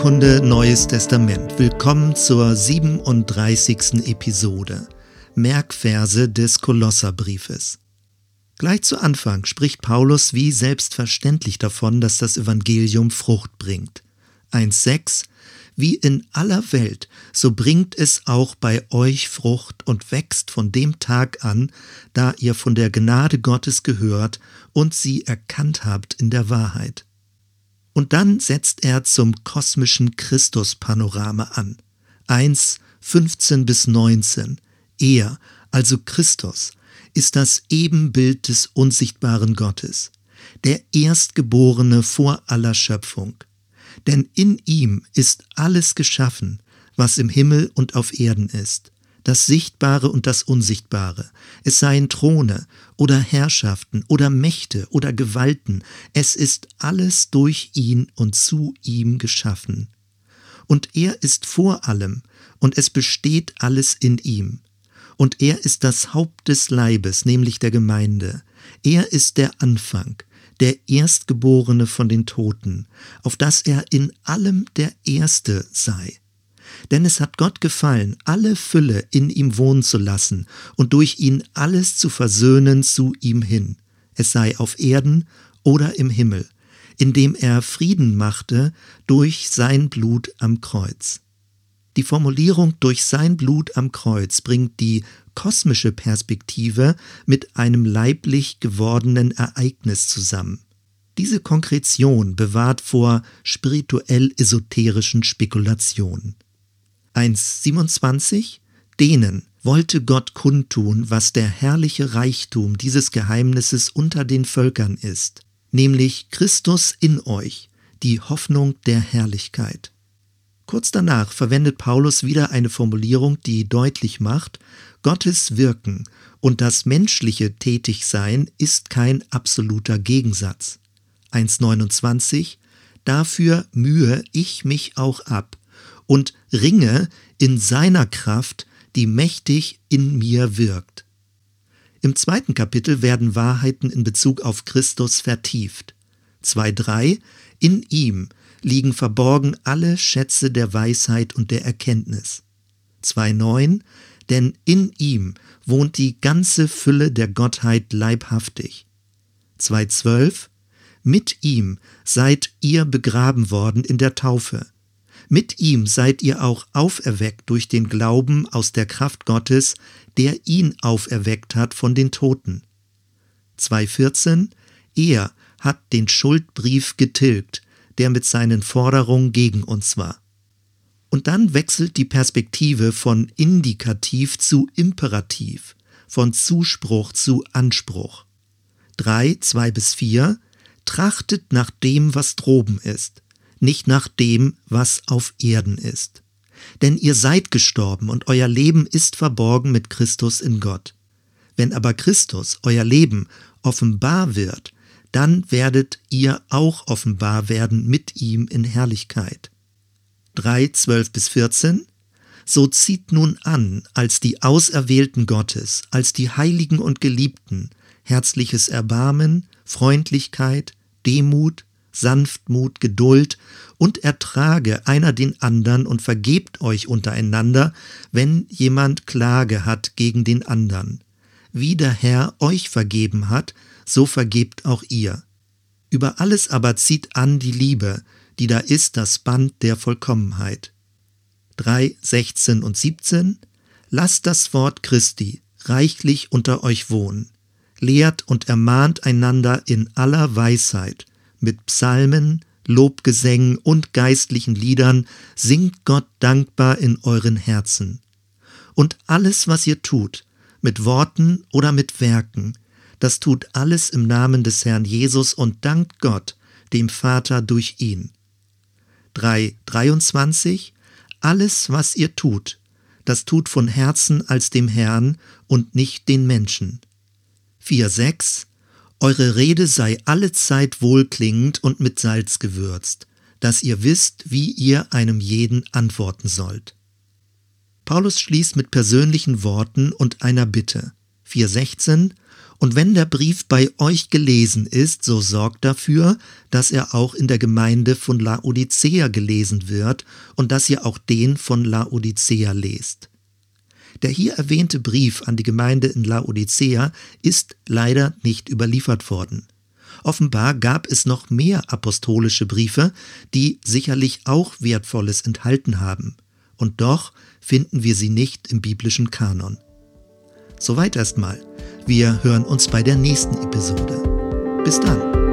Bibelkunde Neues Testament. Willkommen zur 37. Episode. Merkverse des Kolosserbriefes. Gleich zu Anfang spricht Paulus wie selbstverständlich davon, dass das Evangelium Frucht bringt. 1,6 Wie in aller Welt, so bringt es auch bei euch Frucht und wächst von dem Tag an, da ihr von der Gnade Gottes gehört und sie erkannt habt in der Wahrheit. Und dann setzt er zum kosmischen Christus-Panorama an. 1, 15 bis 19. Er, also Christus, ist das Ebenbild des unsichtbaren Gottes, der Erstgeborene vor aller Schöpfung. Denn in ihm ist alles geschaffen, was im Himmel und auf Erden ist das Sichtbare und das Unsichtbare, es seien Throne oder Herrschaften oder Mächte oder Gewalten, es ist alles durch ihn und zu ihm geschaffen. Und er ist vor allem, und es besteht alles in ihm. Und er ist das Haupt des Leibes, nämlich der Gemeinde. Er ist der Anfang, der Erstgeborene von den Toten, auf dass er in allem der Erste sei. Denn es hat Gott gefallen, alle Fülle in ihm wohnen zu lassen und durch ihn alles zu versöhnen zu ihm hin, es sei auf Erden oder im Himmel, indem er Frieden machte durch sein Blut am Kreuz. Die Formulierung durch sein Blut am Kreuz bringt die kosmische Perspektive mit einem leiblich gewordenen Ereignis zusammen. Diese Konkretion bewahrt vor spirituell-esoterischen Spekulationen. 1.27 Denen wollte Gott kundtun, was der herrliche Reichtum dieses Geheimnisses unter den Völkern ist, nämlich Christus in euch, die Hoffnung der Herrlichkeit. Kurz danach verwendet Paulus wieder eine Formulierung, die deutlich macht, Gottes Wirken und das menschliche Tätigsein ist kein absoluter Gegensatz. 1.29 Dafür mühe ich mich auch ab, und ringe in seiner Kraft, die mächtig in mir wirkt. Im zweiten Kapitel werden Wahrheiten in Bezug auf Christus vertieft. 2.3 In ihm liegen verborgen alle Schätze der Weisheit und der Erkenntnis. 2.9 Denn in ihm wohnt die ganze Fülle der Gottheit leibhaftig. 2.12 Mit ihm seid ihr begraben worden in der Taufe mit ihm seid ihr auch auferweckt durch den Glauben aus der Kraft Gottes, der ihn auferweckt hat von den Toten. 2.14 Er hat den Schuldbrief getilgt, der mit seinen Forderungen gegen uns war. Und dann wechselt die Perspektive von Indikativ zu Imperativ, von Zuspruch zu Anspruch. 3, 2 bis 4 Trachtet nach dem, was droben ist nicht nach dem, was auf Erden ist. Denn ihr seid gestorben und euer Leben ist verborgen mit Christus in Gott. Wenn aber Christus, euer Leben, offenbar wird, dann werdet ihr auch offenbar werden mit ihm in Herrlichkeit. 3, 12 bis 14 So zieht nun an, als die Auserwählten Gottes, als die Heiligen und Geliebten, herzliches Erbarmen, Freundlichkeit, Demut, Sanftmut, Geduld und ertrage einer den andern und vergebt euch untereinander, wenn jemand Klage hat gegen den andern. Wie der Herr euch vergeben hat, so vergebt auch ihr. Über alles aber zieht an die Liebe, die da ist das Band der Vollkommenheit. 3, 16 und 17 Lasst das Wort Christi reichlich unter euch wohnen. Lehrt und ermahnt einander in aller Weisheit mit Psalmen, Lobgesängen und geistlichen Liedern singt Gott dankbar in euren Herzen. Und alles, was ihr tut, mit Worten oder mit Werken, das tut alles im Namen des Herrn Jesus und dankt Gott, dem Vater durch ihn. 3.23 Alles, was ihr tut, das tut von Herzen als dem Herrn und nicht den Menschen. 4.6 eure Rede sei allezeit wohlklingend und mit Salz gewürzt, dass ihr wisst, wie ihr einem jeden antworten sollt. Paulus schließt mit persönlichen Worten und einer Bitte. 4.16 Und wenn der Brief bei euch gelesen ist, so sorgt dafür, dass er auch in der Gemeinde von Laodicea gelesen wird und dass ihr auch den von Laodicea lest. Der hier erwähnte Brief an die Gemeinde in Laodicea ist leider nicht überliefert worden. Offenbar gab es noch mehr apostolische Briefe, die sicherlich auch Wertvolles enthalten haben. Und doch finden wir sie nicht im biblischen Kanon. Soweit erstmal. Wir hören uns bei der nächsten Episode. Bis dann.